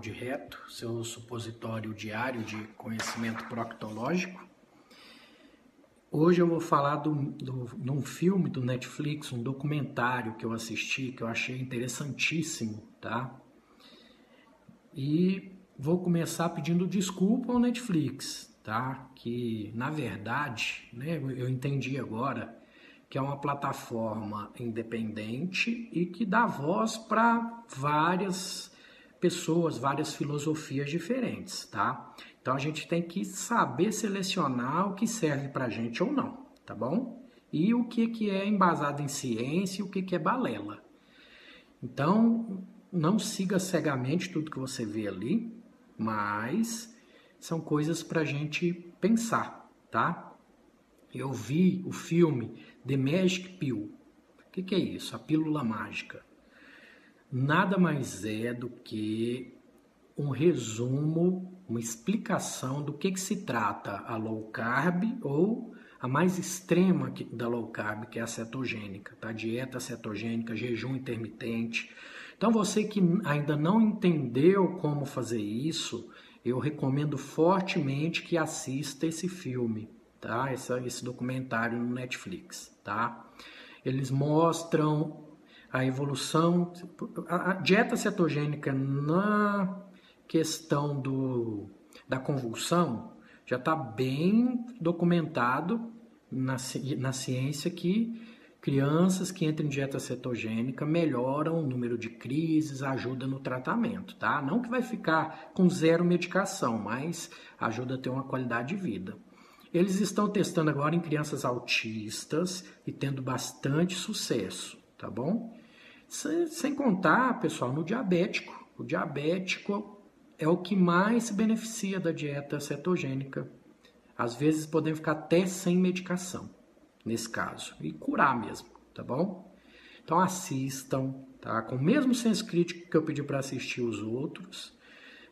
De Reto, seu supositório diário de conhecimento proctológico. Hoje eu vou falar do, do, de um filme do Netflix, um documentário que eu assisti, que eu achei interessantíssimo, tá? E vou começar pedindo desculpa ao Netflix, tá? Que, na verdade, né, eu entendi agora que é uma plataforma independente e que dá voz para várias pessoas, várias filosofias diferentes, tá? Então a gente tem que saber selecionar o que serve para gente ou não, tá bom? E o que, que é embasado em ciência e o que, que é balela. Então, não siga cegamente tudo que você vê ali, mas são coisas para a gente pensar, tá? Eu vi o filme The Magic Pill. O que, que é isso? A pílula mágica. Nada mais é do que um resumo, uma explicação do que, que se trata a low carb ou a mais extrema da low carb, que é a cetogênica, tá? Dieta cetogênica, jejum intermitente. Então você que ainda não entendeu como fazer isso, eu recomendo fortemente que assista esse filme tá? Esse, esse documentário no Netflix, tá? Eles mostram a evolução, a, dieta cetogênica na questão do, da convulsão já está bem documentado na, na ciência que crianças que entram em dieta cetogênica melhoram o número de crises, ajuda no tratamento, tá? Não que vai ficar com zero medicação, mas ajuda a ter uma qualidade de vida. Eles estão testando agora em crianças autistas e tendo bastante sucesso, tá bom? Sem contar, pessoal, no diabético. O diabético é o que mais se beneficia da dieta cetogênica. Às vezes podem ficar até sem medicação, nesse caso, e curar mesmo, tá bom? Então assistam, tá? Com o mesmo senso crítico que eu pedi para assistir os outros,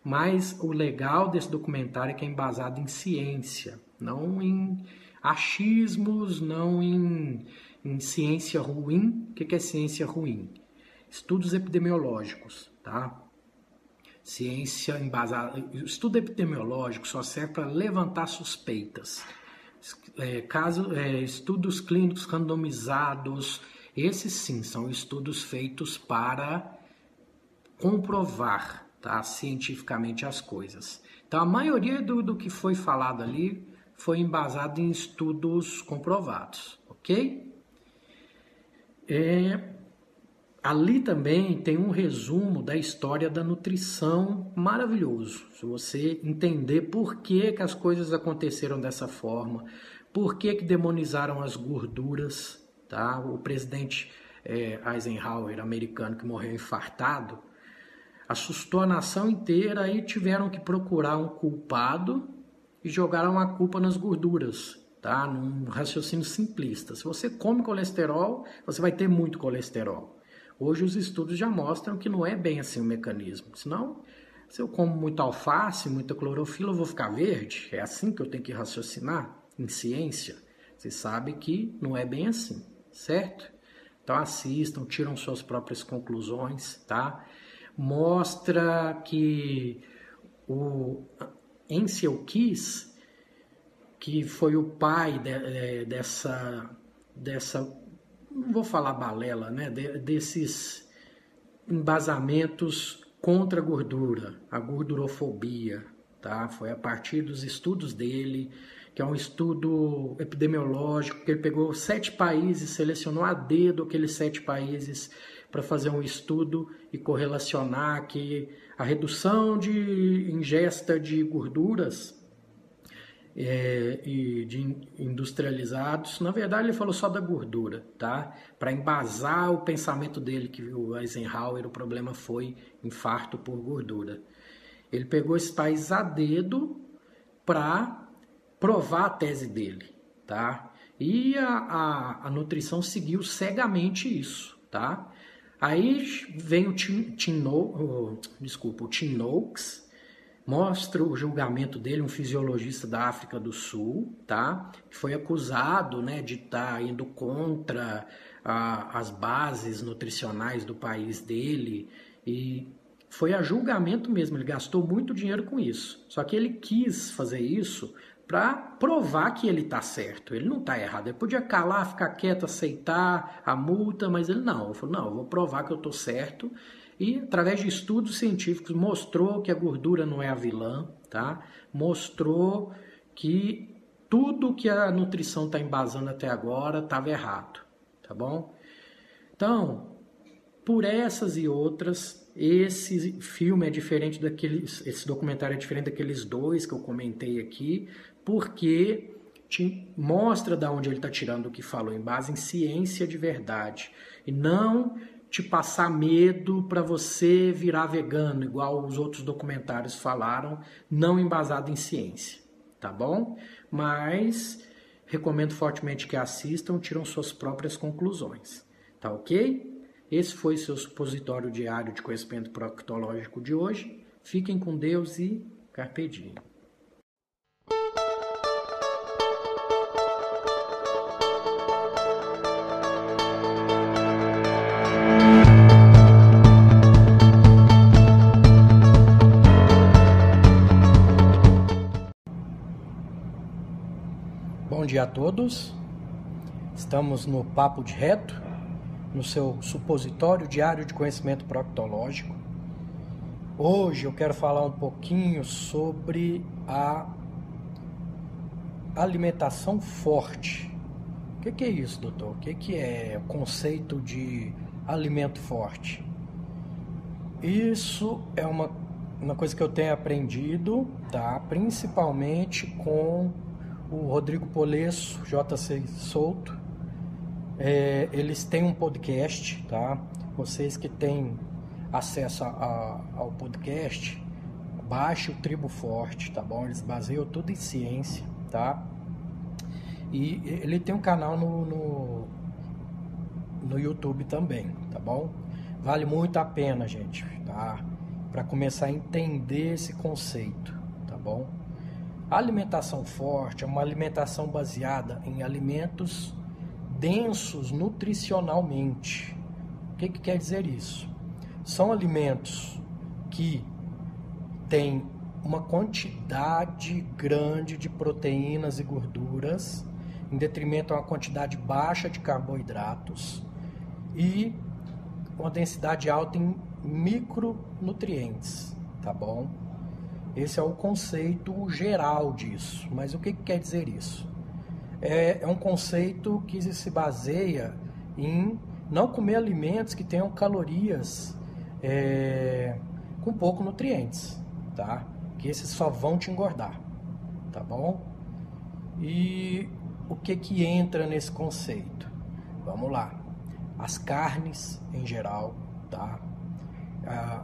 mas o legal desse documentário é que é embasado em ciência, não em achismos, não em, em ciência ruim. O que é ciência ruim? Estudos epidemiológicos, tá? Ciência embasada. Estudo epidemiológico só serve para levantar suspeitas. É, caso, é, estudos clínicos randomizados, esses sim são estudos feitos para comprovar tá, cientificamente as coisas. Então, a maioria do, do que foi falado ali foi embasado em estudos comprovados, ok? É, ali também tem um resumo da história da nutrição maravilhoso. Se você entender por que, que as coisas aconteceram dessa forma, por que, que demonizaram as gorduras, tá? O presidente é, Eisenhower, americano, que morreu infartado, assustou a nação inteira e tiveram que procurar um culpado e jogaram a culpa nas gorduras, tá? Num raciocínio simplista. Se você come colesterol, você vai ter muito colesterol. Hoje os estudos já mostram que não é bem assim o mecanismo. Senão, se eu como muita alface, muita clorofila, eu vou ficar verde? É assim que eu tenho que raciocinar em ciência? Você sabe que não é bem assim, certo? Então assistam, tiram suas próprias conclusões, tá? Mostra que o Ansel Keys, que foi o pai de, é, dessa, dessa, não vou falar balela, né, de, desses embasamentos contra a gordura, a gordurofobia, tá? Foi a partir dos estudos dele que é um estudo epidemiológico, que ele pegou sete países, selecionou a dedo aqueles sete países para fazer um estudo e correlacionar que a redução de ingesta de gorduras é, e de industrializados, na verdade ele falou só da gordura, tá? Para embasar o pensamento dele que o Eisenhower o problema foi infarto por gordura. Ele pegou esses países a dedo para provar a tese dele, tá? E a, a, a, nutrição seguiu cegamente isso, tá? Aí vem o Tim, Tim desculpa, o Tim Noakes, mostra o julgamento dele, um fisiologista da África do Sul, tá? Que foi acusado, né, de estar tá indo contra as bases nutricionais do país dele e foi a julgamento mesmo. Ele gastou muito dinheiro com isso. Só que ele quis fazer isso para provar que ele está certo. Ele não está errado. Ele podia calar, ficar quieto, aceitar a multa, mas ele não. Ele falou: não, eu vou provar que eu estou certo e através de estudos científicos mostrou que a gordura não é a vilã, tá? Mostrou que tudo que a nutrição está embasando até agora estava errado, tá bom? Então, por essas e outras, esse filme é diferente daqueles, esse documentário é diferente daqueles dois que eu comentei aqui, porque te mostra da onde ele está tirando o que falou, em base em ciência de verdade, e não te passar medo para você virar vegano, igual os outros documentários falaram, não embasado em ciência, tá bom? Mas recomendo fortemente que assistam, tiram suas próprias conclusões, tá ok? Esse foi seu supositório diário de conhecimento proctológico de hoje. Fiquem com Deus e carpe diem. Dia a todos. Estamos no Papo de Reto, no seu supositório diário de conhecimento proctológico. Hoje eu quero falar um pouquinho sobre a alimentação forte. O que, é isso, doutor? O que, que é o conceito de alimento forte? Isso é uma, uma coisa que eu tenho aprendido, tá? principalmente com o Rodrigo Polesso, JC Souto. É, eles têm um podcast, tá? Vocês que têm acesso a, a, ao podcast, baixe o Tribo Forte, tá bom? Eles baseiam tudo em ciência, tá? E ele tem um canal no, no, no YouTube também, tá bom? Vale muito a pena, gente, tá? Para começar a entender esse conceito, tá bom? Alimentação forte é uma alimentação baseada em alimentos densos nutricionalmente. O que, que quer dizer isso? São alimentos que têm uma quantidade grande de proteínas e gorduras, em detrimento a uma quantidade baixa de carboidratos e uma densidade alta em micronutrientes, tá bom? Esse é o conceito geral disso. Mas o que, que quer dizer isso? É, é um conceito que se baseia em não comer alimentos que tenham calorias é, com pouco nutrientes, tá? Que esses só vão te engordar, tá bom? E o que que entra nesse conceito? Vamos lá. As carnes em geral, tá?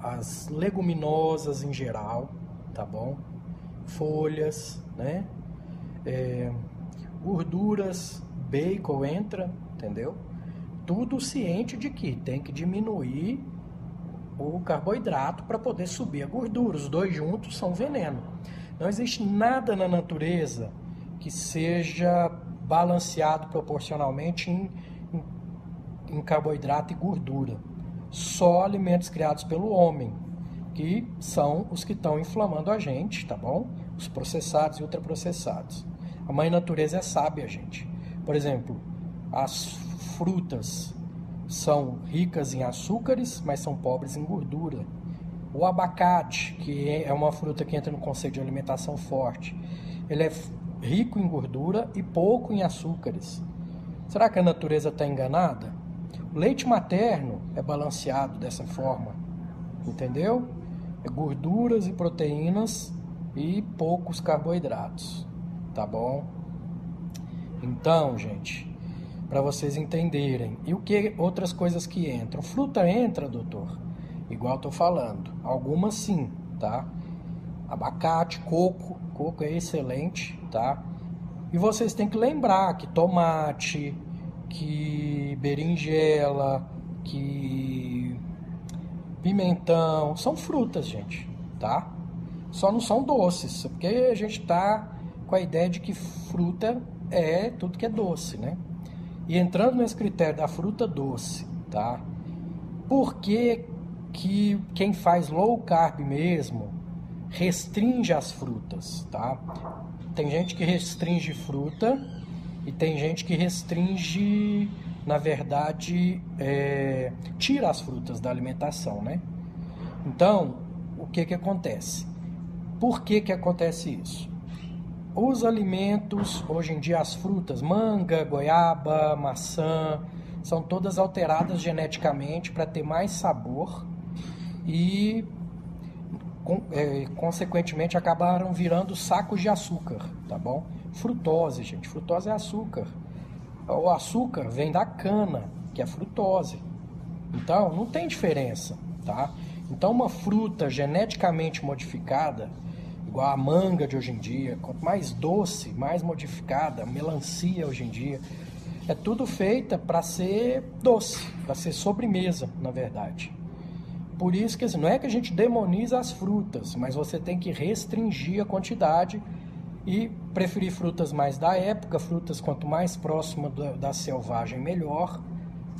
As leguminosas em geral, tá bom? Folhas, né? É, gorduras, bacon entra, entendeu? Tudo ciente de que tem que diminuir o carboidrato para poder subir a gordura. Os dois juntos são veneno. Não existe nada na natureza que seja balanceado proporcionalmente em, em, em carboidrato e gordura. Só alimentos criados pelo homem que são os que estão inflamando a gente, tá bom? Os processados e ultraprocessados. A mãe natureza é sábia, gente. Por exemplo, as frutas são ricas em açúcares, mas são pobres em gordura. O abacate, que é uma fruta que entra no conceito de alimentação forte, ele é, rico em gordura e pouco em açúcares. Será que a natureza está enganada? O leite materno é balanceado dessa forma, entendeu? É gorduras e proteínas e poucos carboidratos, tá bom? Então, gente, para vocês entenderem. E o que outras coisas que entram? Fruta entra, doutor? Igual tô falando. Algumas sim, tá? Abacate, coco, coco é excelente, tá? E vocês têm que lembrar que tomate, que berinjela, que pimentão, são frutas, gente, tá? Só não são doces, porque a gente tá com a ideia de que fruta é tudo que é doce, né? E entrando nesse critério da fruta doce, tá? Por que, que quem faz low carb mesmo restringe as frutas, tá? Tem gente que restringe fruta e tem gente que restringe, na verdade, é, tira as frutas da alimentação, né? Então, o que que acontece? Por que que acontece isso? Os alimentos, hoje em dia as frutas, manga, goiaba, maçã, são todas alteradas geneticamente para ter mais sabor e é, consequentemente acabaram virando sacos de açúcar, tá bom? Frutose, gente, frutose é açúcar. O açúcar vem da cana, que é frutose. Então, não tem diferença, tá? Então, uma fruta geneticamente modificada igual a manga de hoje em dia, quanto mais doce, mais modificada, melancia hoje em dia, é tudo feita para ser doce, para ser sobremesa, na verdade. Por isso que assim, não é que a gente demoniza as frutas, mas você tem que restringir a quantidade e preferir frutas mais da época, frutas quanto mais próxima da, da selvagem melhor,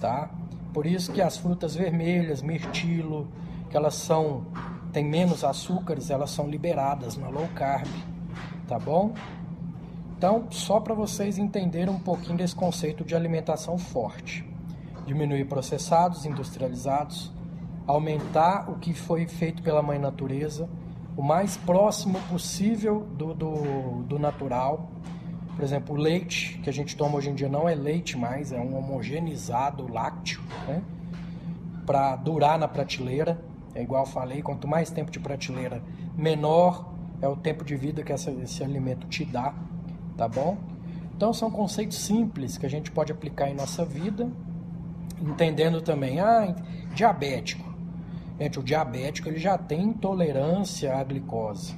tá? Por isso que as frutas vermelhas, mirtilo, que elas são tem menos açúcares, elas são liberadas na low carb, tá bom? Então, só para vocês entenderem um pouquinho desse conceito de alimentação forte. Diminuir processados, industrializados, aumentar o que foi feito pela mãe natureza, o mais próximo possível do, do, do natural. Por exemplo, o leite que a gente toma hoje em dia não é leite mais, é um homogeneizado lácteo, né? Para durar na prateleira. É igual eu falei, quanto mais tempo de prateleira, menor é o tempo de vida que essa, esse alimento te dá, tá bom? Então são conceitos simples que a gente pode aplicar em nossa vida, entendendo também, ah, diabético. Gente, o diabético ele já tem intolerância à glicose.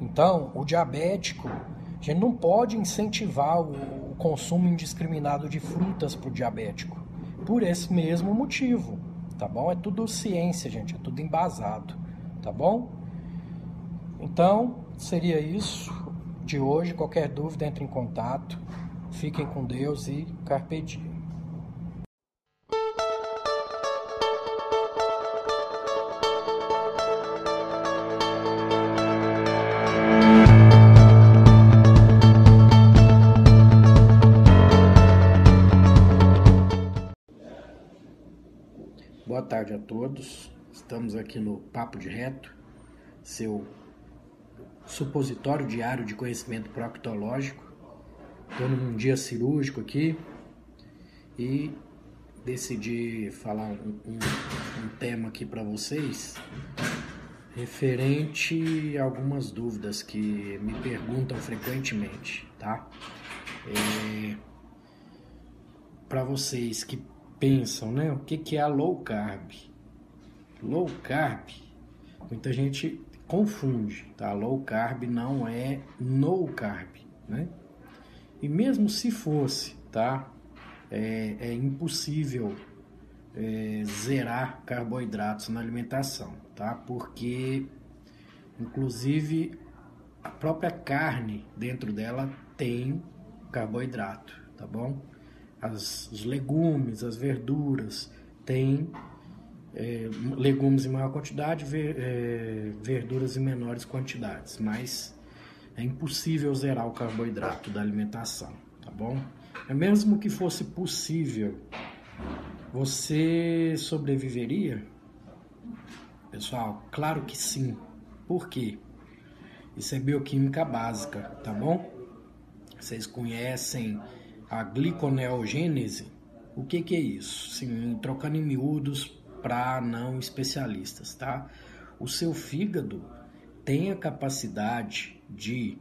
Então, o diabético, a gente não pode incentivar o, o consumo indiscriminado de frutas para o diabético, por esse mesmo motivo tá bom? É tudo ciência, gente, é tudo embasado, tá bom? Então, seria isso de hoje. Qualquer dúvida, entre em contato. Fiquem com Deus e carpe diem. Tarde a todos. Estamos aqui no Papo de Reto, seu supositório diário de conhecimento proctológico. Estou num dia cirúrgico aqui e decidi falar um, um, um tema aqui para vocês referente a algumas dúvidas que me perguntam frequentemente, tá? É, para vocês que pensam, né? O que, que é a low carb? Low carb, muita gente confunde, tá? Low carb não é no carb, né? E mesmo se fosse, tá? É, é impossível é, zerar carboidratos na alimentação, tá? Porque, inclusive, a própria carne dentro dela tem carboidrato, tá bom? As, os legumes, as verduras, tem é, legumes em maior quantidade, ver, é, verduras em menores quantidades, mas é impossível zerar o carboidrato da alimentação, tá bom? É mesmo que fosse possível, você sobreviveria? Pessoal, claro que sim. Por quê? Isso é bioquímica básica, tá bom? Vocês conhecem a gliconeogênese? O que, que é isso? Sim, trocando em miúdos para não especialistas, tá? O seu fígado tem a capacidade de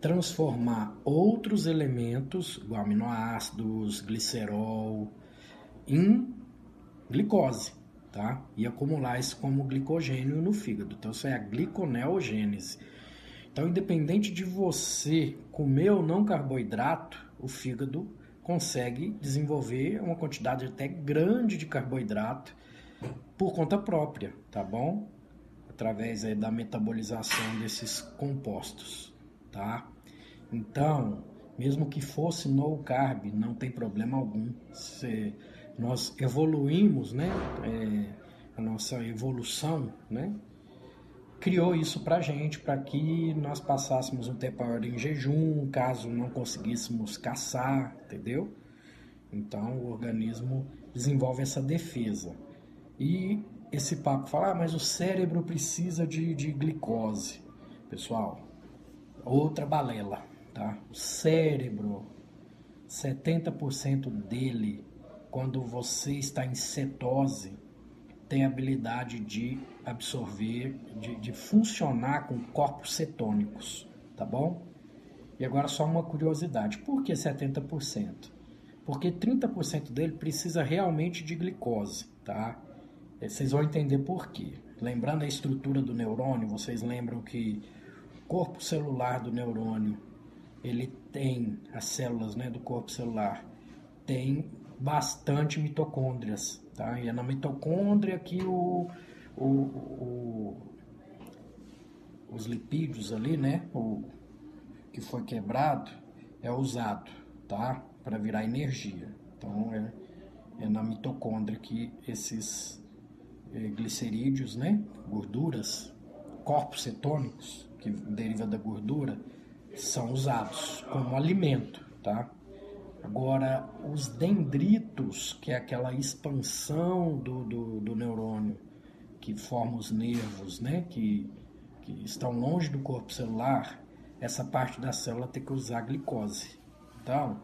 transformar outros elementos, igual aminoácidos, glicerol, em glicose, tá? E acumular isso como glicogênio no fígado. Então, isso é a gliconeogênese. Então, independente de você comer ou não carboidrato, o fígado consegue desenvolver uma quantidade até grande de carboidrato por conta própria, tá bom? Através aí da metabolização desses compostos, tá? Então, mesmo que fosse no carb, não tem problema algum. Se nós evoluímos, né? É, a nossa evolução, né? Criou isso para gente, para que nós passássemos um tempo maior em jejum, caso não conseguíssemos caçar, entendeu? Então o organismo desenvolve essa defesa. E esse papo fala, ah, mas o cérebro precisa de, de glicose. Pessoal, outra balela, tá? O cérebro, 70% dele, quando você está em cetose, tem habilidade de absorver, de, de funcionar com corpos cetônicos, tá bom? E agora só uma curiosidade, por que 70%? Porque 30% dele precisa realmente de glicose, tá? É, vocês vão entender por quê. Lembrando a estrutura do neurônio, vocês lembram que o corpo celular do neurônio, ele tem, as células né, do corpo celular, tem bastante mitocôndrias, Tá? E é na mitocôndria que o, o, o, os lipídios ali, né? O que foi quebrado é usado, tá? Para virar energia. Então é, é na mitocôndria que esses é, glicerídeos, né? Gorduras, corpos cetônicos, que deriva da gordura, são usados como alimento, tá? Agora, os dendritos, que é aquela expansão do, do, do neurônio que forma os nervos, né, que, que estão longe do corpo celular, essa parte da célula tem que usar glicose. Então,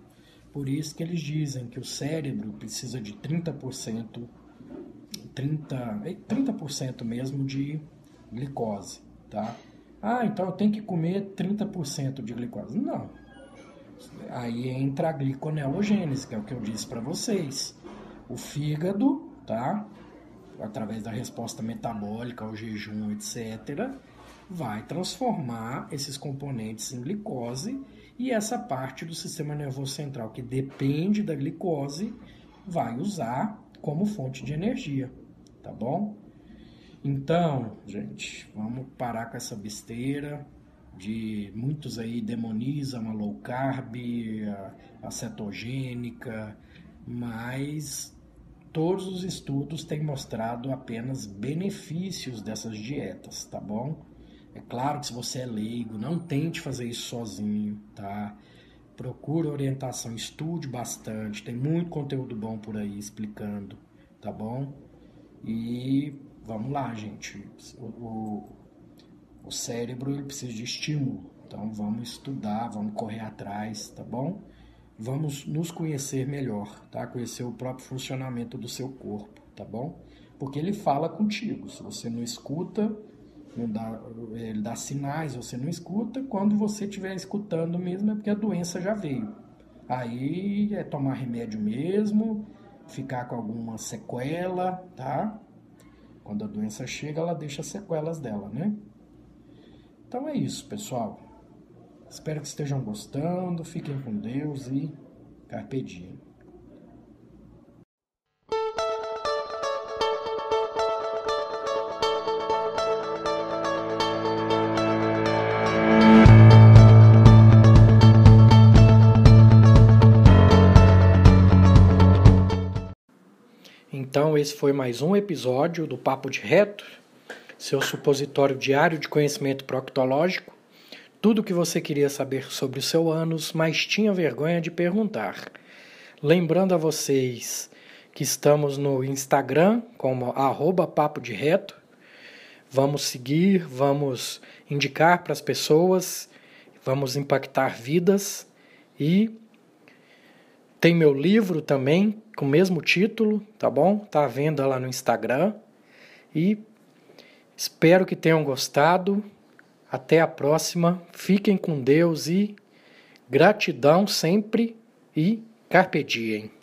por isso que eles dizem que o cérebro precisa de 30%, 30, 30% mesmo de glicose, tá? Ah, então eu tenho que comer 30% de glicose. Não, Aí entra a gliconeogênese, que é o que eu disse para vocês. O fígado, tá? Através da resposta metabólica ao jejum, etc., vai transformar esses componentes em glicose e essa parte do sistema nervoso central que depende da glicose vai usar como fonte de energia, tá bom? Então, gente, vamos parar com essa besteira, de muitos aí demonizam a low carb, a, a cetogênica, mas todos os estudos têm mostrado apenas benefícios dessas dietas, tá bom? É claro que se você é leigo, não tente fazer isso sozinho, tá? Procure orientação, estude bastante, tem muito conteúdo bom por aí explicando, tá bom? E vamos lá, gente. O, o cérebro ele precisa de estímulo. Então vamos estudar, vamos correr atrás, tá bom? Vamos nos conhecer melhor, tá? Conhecer o próprio funcionamento do seu corpo, tá bom? Porque ele fala contigo. Se você não escuta, não dá, ele dá sinais, você não escuta. Quando você estiver escutando mesmo, é porque a doença já veio. Aí é tomar remédio mesmo, ficar com alguma sequela, tá? Quando a doença chega, ela deixa sequelas dela, né? Então é isso, pessoal. Espero que estejam gostando. Fiquem com Deus e carpe diem. Então, esse foi mais um episódio do Papo de Reto seu supositório diário de conhecimento proctológico, tudo o que você queria saber sobre o seu ânus, mas tinha vergonha de perguntar. Lembrando a vocês que estamos no Instagram como arroba papo de reto. Vamos seguir, vamos indicar para as pessoas, vamos impactar vidas e tem meu livro também com o mesmo título, tá bom? Tá à venda lá no Instagram. E espero que tenham gostado. Até a próxima. Fiquem com Deus e gratidão sempre e carpe diem.